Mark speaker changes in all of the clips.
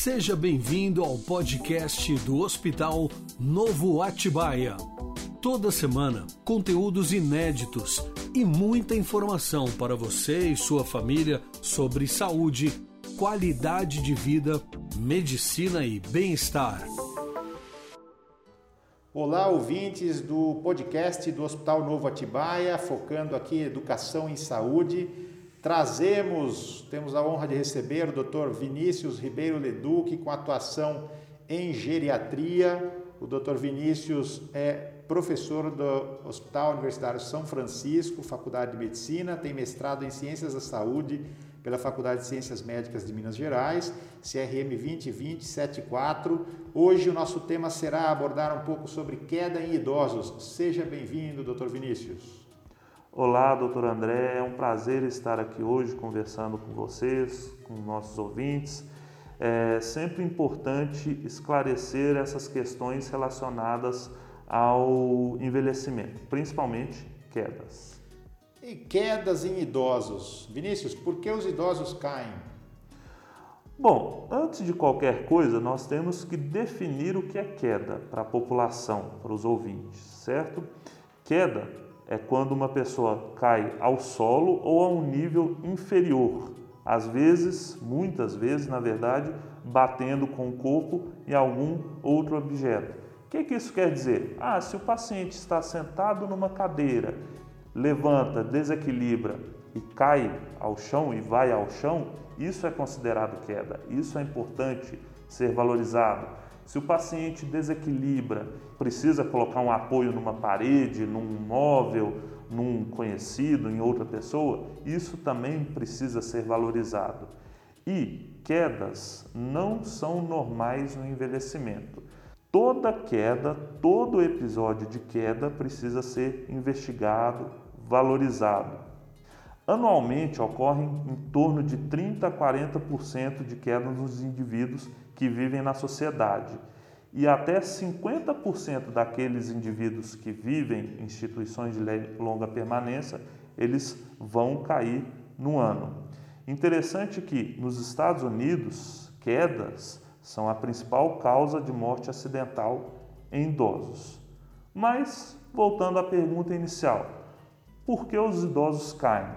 Speaker 1: Seja bem-vindo ao podcast do Hospital Novo Atibaia. Toda semana, conteúdos inéditos e muita informação para você e sua família sobre saúde, qualidade de vida, medicina e bem-estar.
Speaker 2: Olá, ouvintes do podcast do Hospital Novo Atibaia, focando aqui educação em saúde. Trazemos, temos a honra de receber o Dr. Vinícius Ribeiro Leduc, com atuação em geriatria. O Dr. Vinícius é professor do Hospital Universitário São Francisco, Faculdade de Medicina, tem mestrado em Ciências da Saúde pela Faculdade de Ciências Médicas de Minas Gerais, CRM 202074. Hoje o nosso tema será abordar um pouco sobre queda em idosos. Seja bem-vindo, Dr. Vinícius.
Speaker 3: Olá, doutor André, é um prazer estar aqui hoje conversando com vocês, com nossos ouvintes. É sempre importante esclarecer essas questões relacionadas ao envelhecimento, principalmente quedas.
Speaker 2: E quedas em idosos. Vinícius, por que os idosos caem?
Speaker 3: Bom, antes de qualquer coisa, nós temos que definir o que é queda para a população, para os ouvintes, certo? Queda é quando uma pessoa cai ao solo ou a um nível inferior, às vezes, muitas vezes, na verdade, batendo com o corpo em algum outro objeto. O que, que isso quer dizer? Ah, se o paciente está sentado numa cadeira levanta, desequilibra e cai ao chão e vai ao chão, isso é considerado queda. Isso é importante ser valorizado. Se o paciente desequilibra, precisa colocar um apoio numa parede, num móvel, num conhecido, em outra pessoa, isso também precisa ser valorizado. E quedas não são normais no envelhecimento. Toda queda, todo episódio de queda precisa ser investigado, valorizado. Anualmente ocorrem em torno de 30 a 40% de queda nos indivíduos que vivem na sociedade e até 50% daqueles indivíduos que vivem em instituições de longa permanência, eles vão cair no ano. Interessante que nos Estados Unidos, quedas são a principal causa de morte acidental em idosos. Mas, voltando à pergunta inicial, por que os idosos caem?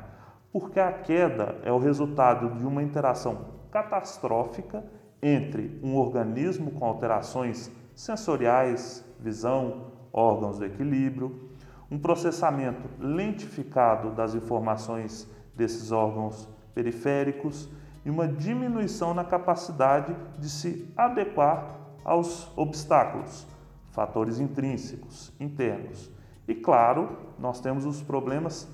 Speaker 3: Porque a queda é o resultado de uma interação catastrófica entre um organismo com alterações sensoriais, visão, órgãos do equilíbrio, um processamento lentificado das informações desses órgãos periféricos e uma diminuição na capacidade de se adequar aos obstáculos, fatores intrínsecos, internos. E claro, nós temos os problemas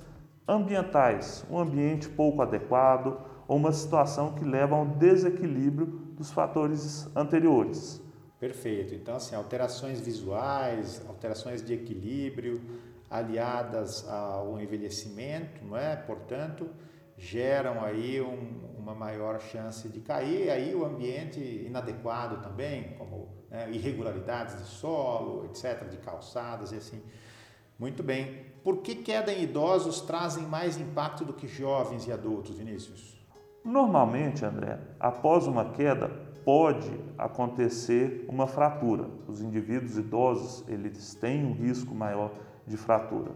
Speaker 3: ambientais, um ambiente pouco adequado ou uma situação que leva a um desequilíbrio dos fatores anteriores.
Speaker 2: Perfeito. Então, assim, alterações visuais, alterações de equilíbrio, aliadas ao envelhecimento, não é? Portanto, geram aí um, uma maior chance de cair, aí o ambiente inadequado também, como né, irregularidades de solo, etc., de calçadas e assim. Muito bem. Por que queda em idosos trazem mais impacto do que jovens e adultos, Vinícius?
Speaker 3: Normalmente, André, após uma queda pode acontecer uma fratura. Os indivíduos idosos, eles têm um risco maior de fratura.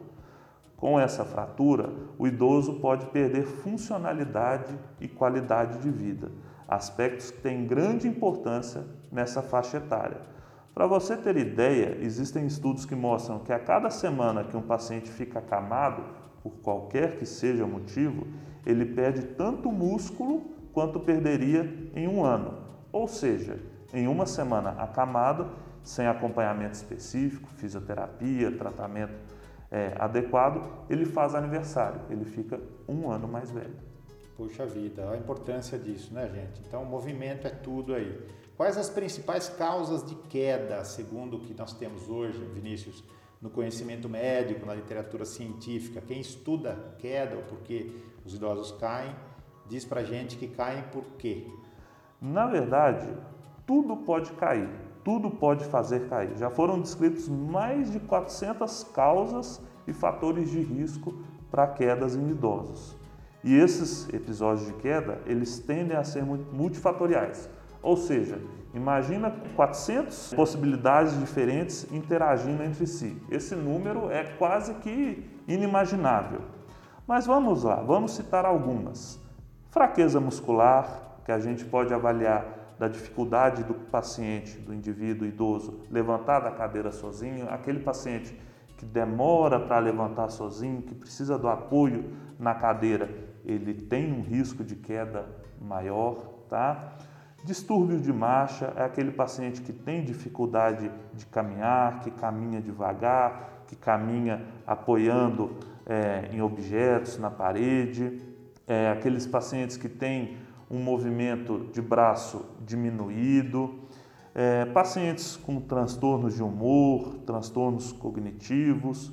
Speaker 3: Com essa fratura, o idoso pode perder funcionalidade e qualidade de vida, aspectos que têm grande importância nessa faixa etária. Para você ter ideia, existem estudos que mostram que a cada semana que um paciente fica acamado, por qualquer que seja o motivo, ele perde tanto músculo quanto perderia em um ano. Ou seja, em uma semana acamado, sem acompanhamento específico, fisioterapia, tratamento é, adequado, ele faz aniversário, ele fica um ano mais velho.
Speaker 2: Puxa vida, a importância disso, né, gente? Então, o movimento é tudo aí. Quais as principais causas de queda, segundo o que nós temos hoje, Vinícius, no conhecimento médico, na literatura científica? Quem estuda queda ou por que os idosos caem, diz pra gente que caem por quê?
Speaker 3: Na verdade, tudo pode cair, tudo pode fazer cair. Já foram descritos mais de 400 causas e fatores de risco para quedas em idosos. E esses episódios de queda, eles tendem a ser multifatoriais. Ou seja, imagina 400 possibilidades diferentes interagindo entre si. Esse número é quase que inimaginável. Mas vamos lá, vamos citar algumas. Fraqueza muscular, que a gente pode avaliar da dificuldade do paciente, do indivíduo idoso, levantar da cadeira sozinho, aquele paciente que demora para levantar sozinho, que precisa do apoio na cadeira, ele tem um risco de queda maior, tá? Distúrbio de marcha é aquele paciente que tem dificuldade de caminhar, que caminha devagar, que caminha apoiando é, em objetos na parede, é, aqueles pacientes que têm um movimento de braço diminuído, é, pacientes com transtornos de humor, transtornos cognitivos.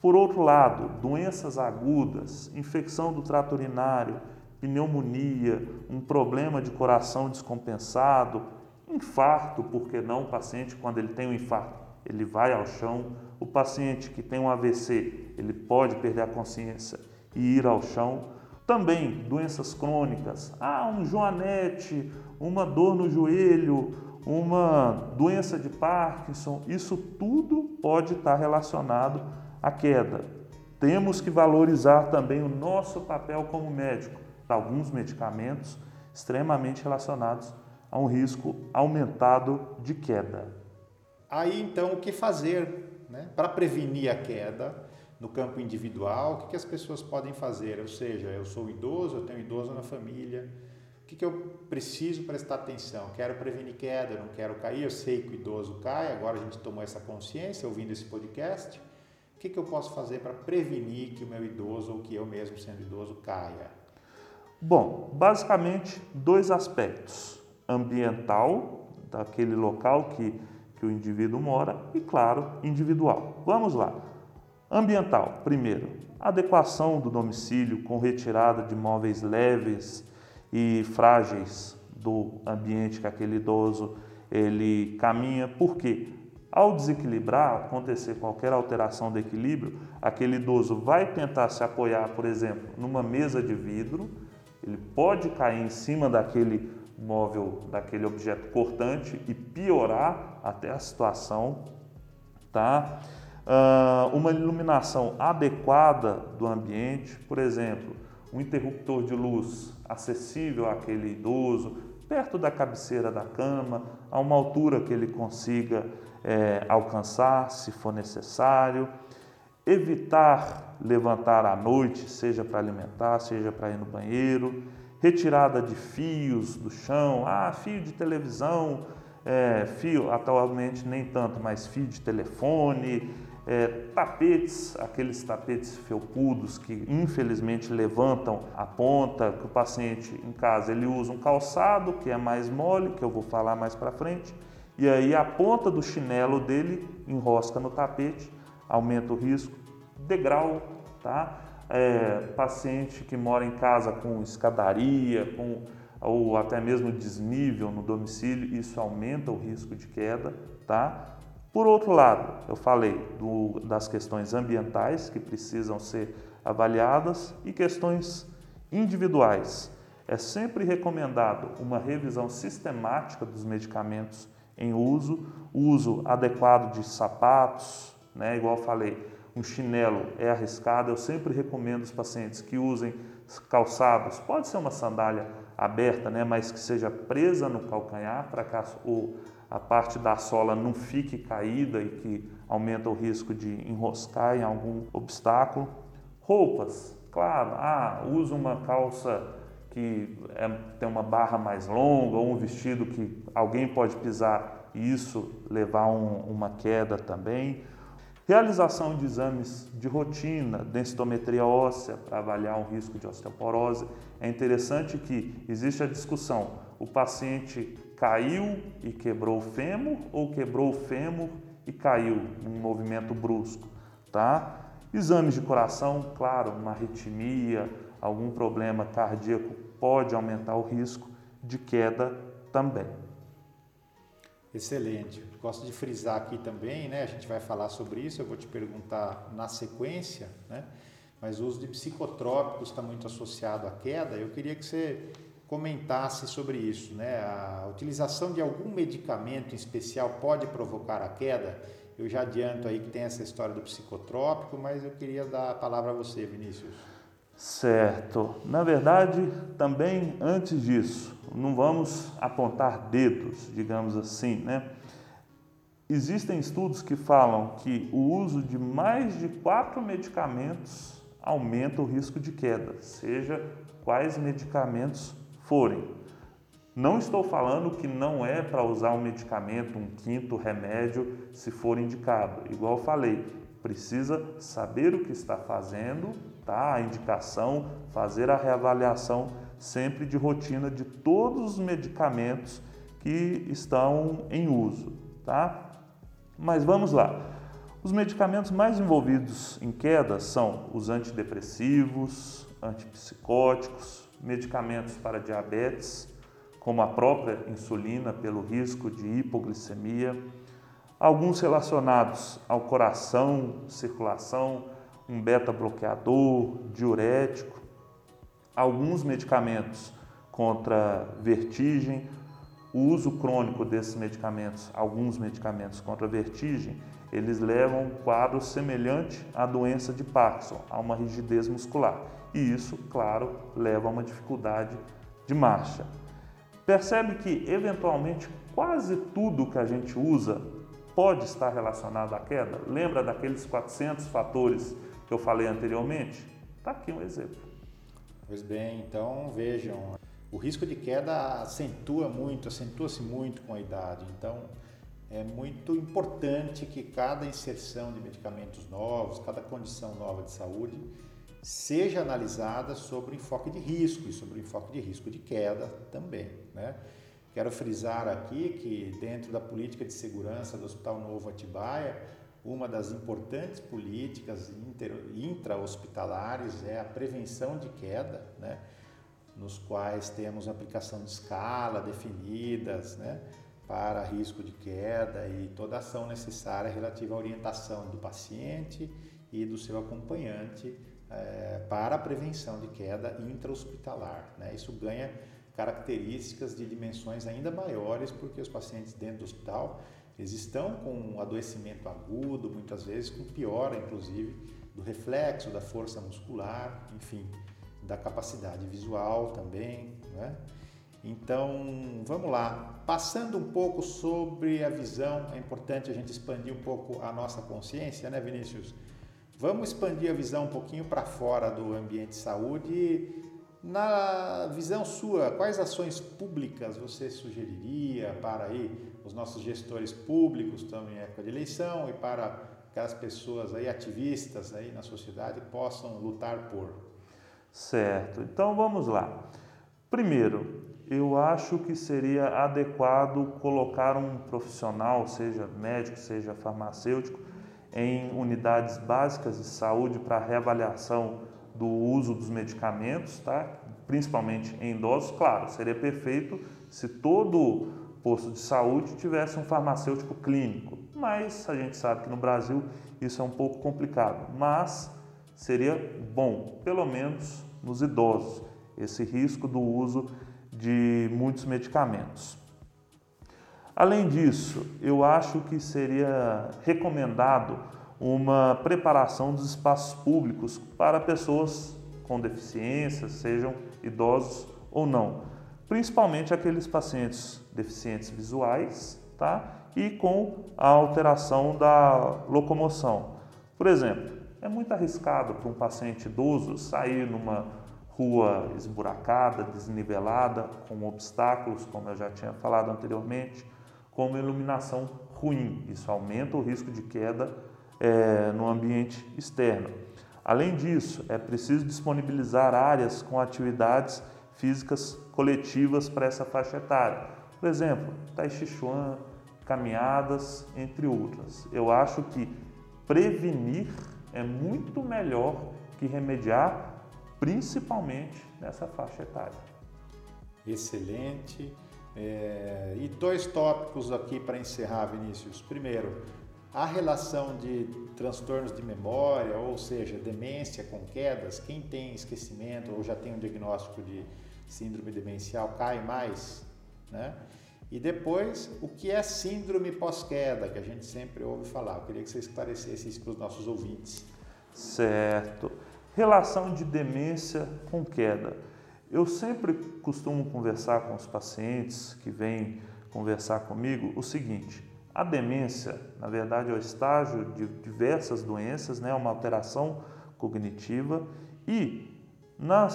Speaker 3: Por outro lado, doenças agudas, infecção do trato urinário, pneumonia, um problema de coração descompensado, infarto, porque não o paciente quando ele tem um infarto, ele vai ao chão. O paciente que tem um AVC, ele pode perder a consciência e ir ao chão. Também doenças crônicas, ah, um joanete, uma dor no joelho, uma doença de Parkinson, isso tudo pode estar relacionado à queda. Temos que valorizar também o nosso papel como médico. Alguns medicamentos extremamente relacionados a um risco aumentado de queda.
Speaker 2: Aí então o que fazer né? para prevenir a queda no campo individual? O que, que as pessoas podem fazer? Ou seja, eu sou idoso, eu tenho idoso na família, o que, que eu preciso prestar atenção? Quero prevenir queda, não quero cair, eu sei que o idoso cai, agora a gente tomou essa consciência ouvindo esse podcast. O que, que eu posso fazer para prevenir que o meu idoso ou que eu mesmo sendo idoso caia?
Speaker 3: Bom, basicamente dois aspectos: ambiental, daquele local que, que o indivíduo mora, e, claro, individual. Vamos lá. Ambiental, primeiro, adequação do domicílio com retirada de móveis leves e frágeis do ambiente que aquele idoso ele caminha, porque ao desequilibrar, acontecer qualquer alteração do equilíbrio, aquele idoso vai tentar se apoiar, por exemplo, numa mesa de vidro, ele pode cair em cima daquele móvel, daquele objeto cortante e piorar até a situação, tá? Uh, uma iluminação adequada do ambiente, por exemplo, um interruptor de luz acessível àquele idoso, perto da cabeceira da cama, a uma altura que ele consiga é, alcançar, se for necessário. Evitar levantar à noite, seja para alimentar, seja para ir no banheiro. Retirada de fios do chão, ah, fio de televisão, é, fio, atualmente nem tanto, mas fio de telefone, é, tapetes, aqueles tapetes felpudos que infelizmente levantam a ponta, que o paciente em casa ele usa um calçado que é mais mole, que eu vou falar mais para frente, e aí a ponta do chinelo dele enrosca no tapete, aumenta o risco. Degrau, tá? É, paciente que mora em casa com escadaria, com ou até mesmo desnível no domicílio, isso aumenta o risco de queda, tá? Por outro lado, eu falei do, das questões ambientais que precisam ser avaliadas e questões individuais. É sempre recomendado uma revisão sistemática dos medicamentos em uso, uso adequado de sapatos, né? igual eu falei, um chinelo é arriscado. Eu sempre recomendo os pacientes que usem calçados, pode ser uma sandália aberta, né? mas que seja presa no calcanhar para que a parte da sola não fique caída e que aumenta o risco de enroscar em algum obstáculo. Roupas, claro, ah, usa uma calça que é, tem uma barra mais longa ou um vestido que alguém pode pisar e isso levar um, uma queda também. Realização de exames de rotina, densitometria óssea para avaliar um risco de osteoporose. É interessante que existe a discussão, o paciente caiu e quebrou o fêmur ou quebrou o fêmur e caiu num movimento brusco, tá? Exames de coração, claro, uma arritmia, algum problema cardíaco pode aumentar o risco de queda também.
Speaker 2: Excelente. Gosto de frisar aqui também, né? A gente vai falar sobre isso, eu vou te perguntar na sequência, né? Mas o uso de psicotrópicos está muito associado à queda. Eu queria que você comentasse sobre isso, né? A utilização de algum medicamento em especial pode provocar a queda? Eu já adianto aí que tem essa história do psicotrópico, mas eu queria dar a palavra a você, Vinícius.
Speaker 3: Certo. Na verdade, também antes disso, não vamos apontar dedos, digamos assim, né? Existem estudos que falam que o uso de mais de quatro medicamentos aumenta o risco de queda, seja quais medicamentos forem. Não estou falando que não é para usar um medicamento, um quinto remédio, se for indicado. Igual falei, precisa saber o que está fazendo, tá? A indicação, fazer a reavaliação sempre de rotina de todos os medicamentos que estão em uso, tá? Mas vamos lá. Os medicamentos mais envolvidos em queda são os antidepressivos, antipsicóticos, medicamentos para diabetes, como a própria insulina pelo risco de hipoglicemia, alguns relacionados ao coração, circulação, um beta-bloqueador, diurético, alguns medicamentos contra vertigem, o uso crônico desses medicamentos, alguns medicamentos contra vertigem, eles levam um quadro semelhante à doença de Parkinson, a uma rigidez muscular. E isso, claro, leva a uma dificuldade de marcha. Percebe que, eventualmente, quase tudo que a gente usa pode estar relacionado à queda? Lembra daqueles 400 fatores que eu falei anteriormente? Está aqui um exemplo.
Speaker 2: Pois bem, então vejam, o risco de queda acentua muito, acentua-se muito com a idade. Então, é muito importante que cada inserção de medicamentos novos, cada condição nova de saúde, seja analisada sobre o enfoque de risco e sobre o enfoque de risco de queda também. Né? Quero frisar aqui que, dentro da política de segurança do Hospital Novo Atibaia, uma das importantes políticas intra-hospitalares é a prevenção de queda. Né? Nos quais temos aplicação de escala definidas né, para risco de queda e toda ação necessária relativa à orientação do paciente e do seu acompanhante é, para a prevenção de queda intra-hospitalar. Né? Isso ganha características de dimensões ainda maiores porque os pacientes dentro do hospital eles estão com um adoecimento agudo, muitas vezes com piora, inclusive, do reflexo, da força muscular, enfim, da capacidade visual também. Né? Então, vamos lá. Passando um pouco sobre a visão, é importante a gente expandir um pouco a nossa consciência, né, Vinícius? Vamos expandir a visão um pouquinho para fora do ambiente de saúde. Na visão sua, quais ações públicas você sugeriria para aí os nossos gestores públicos, estamos em época de eleição, e para que as pessoas aí ativistas aí na sociedade possam lutar por?
Speaker 3: Certo, então vamos lá. Primeiro, eu acho que seria adequado colocar um profissional, seja médico, seja farmacêutico, em unidades básicas de saúde para reavaliação do uso dos medicamentos, tá? principalmente em idosos. Claro, seria perfeito se todo posto de saúde tivesse um farmacêutico clínico, mas a gente sabe que no Brasil isso é um pouco complicado. Mas seria bom, pelo menos nos idosos, esse risco do uso de muitos medicamentos. Além disso, eu acho que seria recomendado uma preparação dos espaços públicos para pessoas com deficiência, sejam idosos ou não, principalmente aqueles pacientes deficientes visuais, tá? E com a alteração da locomoção. Por exemplo, é muito arriscado para um paciente idoso sair numa rua esburacada, desnivelada, com obstáculos, como eu já tinha falado anteriormente, com uma iluminação ruim. Isso aumenta o risco de queda é, no ambiente externo. Além disso, é preciso disponibilizar áreas com atividades físicas coletivas para essa faixa etária. Por exemplo, Tai Chi Chuan, caminhadas, entre outras. Eu acho que prevenir é muito melhor que remediar, principalmente nessa faixa etária.
Speaker 2: Excelente. É, e dois tópicos aqui para encerrar, Vinícius. Primeiro, a relação de transtornos de memória, ou seja, demência com quedas, quem tem esquecimento ou já tem um diagnóstico de síndrome demencial cai mais, né? E depois, o que é síndrome pós-queda, que a gente sempre ouve falar. Eu queria que você esclarecesse isso para os nossos ouvintes.
Speaker 3: Certo. Relação de demência com queda. Eu sempre costumo conversar com os pacientes que vêm conversar comigo o seguinte: a demência, na verdade, é o estágio de diversas doenças, né, uma alteração cognitiva e na,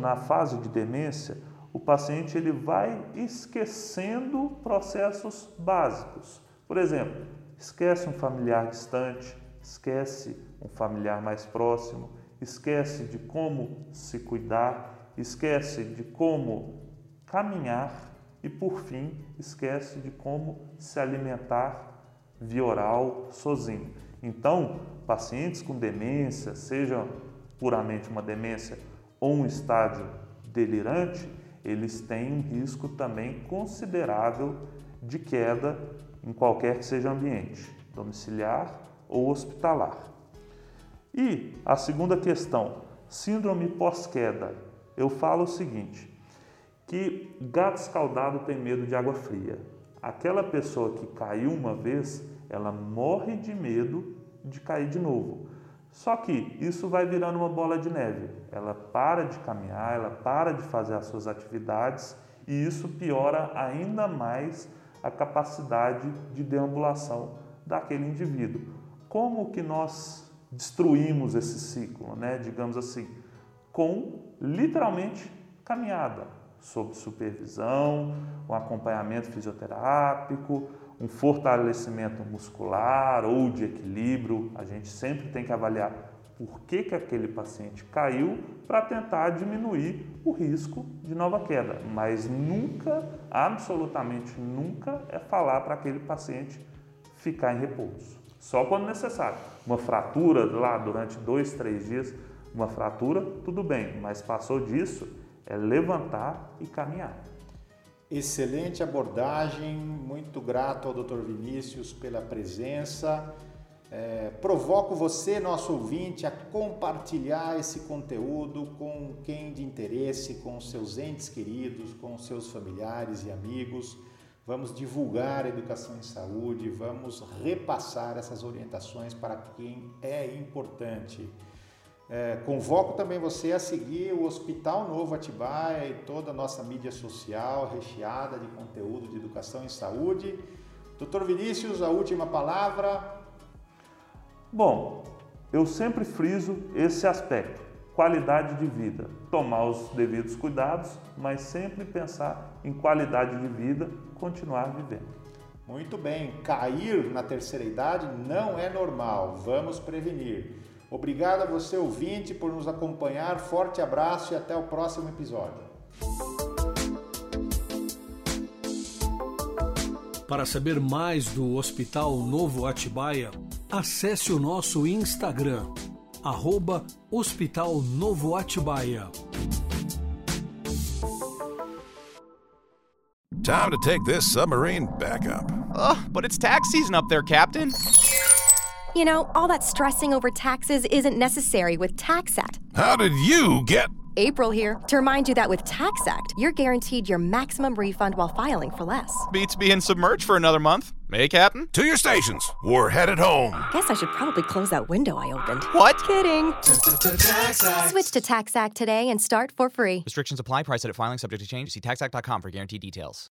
Speaker 3: na fase de demência o paciente ele vai esquecendo processos básicos. Por exemplo, esquece um familiar distante, esquece um familiar mais próximo, esquece de como se cuidar, esquece de como caminhar e, por fim, esquece de como se alimentar via oral sozinho. Então, pacientes com demência, seja puramente uma demência ou um estágio delirante, eles têm um risco também considerável de queda em qualquer que seja o ambiente, domiciliar ou hospitalar. E a segunda questão, síndrome pós-queda. Eu falo o seguinte, que gato escaldado tem medo de água fria. Aquela pessoa que caiu uma vez, ela morre de medo de cair de novo. Só que isso vai virando uma bola de neve. Ela para de caminhar, ela para de fazer as suas atividades e isso piora ainda mais a capacidade de deambulação daquele indivíduo. Como que nós destruímos esse ciclo, né? digamos assim? Com literalmente caminhada, sob supervisão, um acompanhamento fisioterápico, um fortalecimento muscular ou de equilíbrio. A gente sempre tem que avaliar por que, que aquele paciente caiu para tentar diminuir o risco de nova queda. Mas nunca, absolutamente nunca, é falar para aquele paciente ficar em repouso. Só quando necessário. Uma fratura lá durante dois, três dias, uma fratura, tudo bem, mas passou disso, é levantar e caminhar.
Speaker 2: Excelente abordagem, muito grato ao Dr. Vinícius pela presença. É, provoco você, nosso ouvinte, a compartilhar esse conteúdo com quem de interesse, com seus entes queridos, com seus familiares e amigos. Vamos divulgar a educação em saúde, vamos repassar essas orientações para quem é importante. É, convoco também você a seguir o Hospital Novo Atibaia e toda a nossa mídia social recheada de conteúdo de educação em saúde. Doutor Vinícius, a última palavra.
Speaker 3: Bom, eu sempre friso esse aspecto, qualidade de vida. Tomar os devidos cuidados, mas sempre pensar em qualidade de vida, continuar vivendo.
Speaker 2: Muito bem, cair na terceira idade não é normal, vamos prevenir. Obrigado a você, ouvinte, por nos acompanhar. Forte abraço e até o próximo episódio.
Speaker 1: Para saber mais do Hospital Novo Atibaia, acesse o nosso Instagram, arroba Hospital Novo Atibaia.
Speaker 4: Time to take this submarine back up.
Speaker 5: Ugh, but it's tax season up there, Captain.
Speaker 6: You know, all that stressing over taxes isn't necessary with TaxAct.
Speaker 4: How did you get.
Speaker 6: April here to remind you that with TaxAct, you're guaranteed your maximum refund while filing for less.
Speaker 5: Beats being submerged for another month. Hey, Captain?
Speaker 4: To your stations. We're headed home.
Speaker 6: Guess I should probably close that window I opened.
Speaker 5: What?
Speaker 6: Kidding. Switch to TaxAct today and start for free.
Speaker 5: Restrictions apply. Price at filing subject to change. See taxact.com for guaranteed details.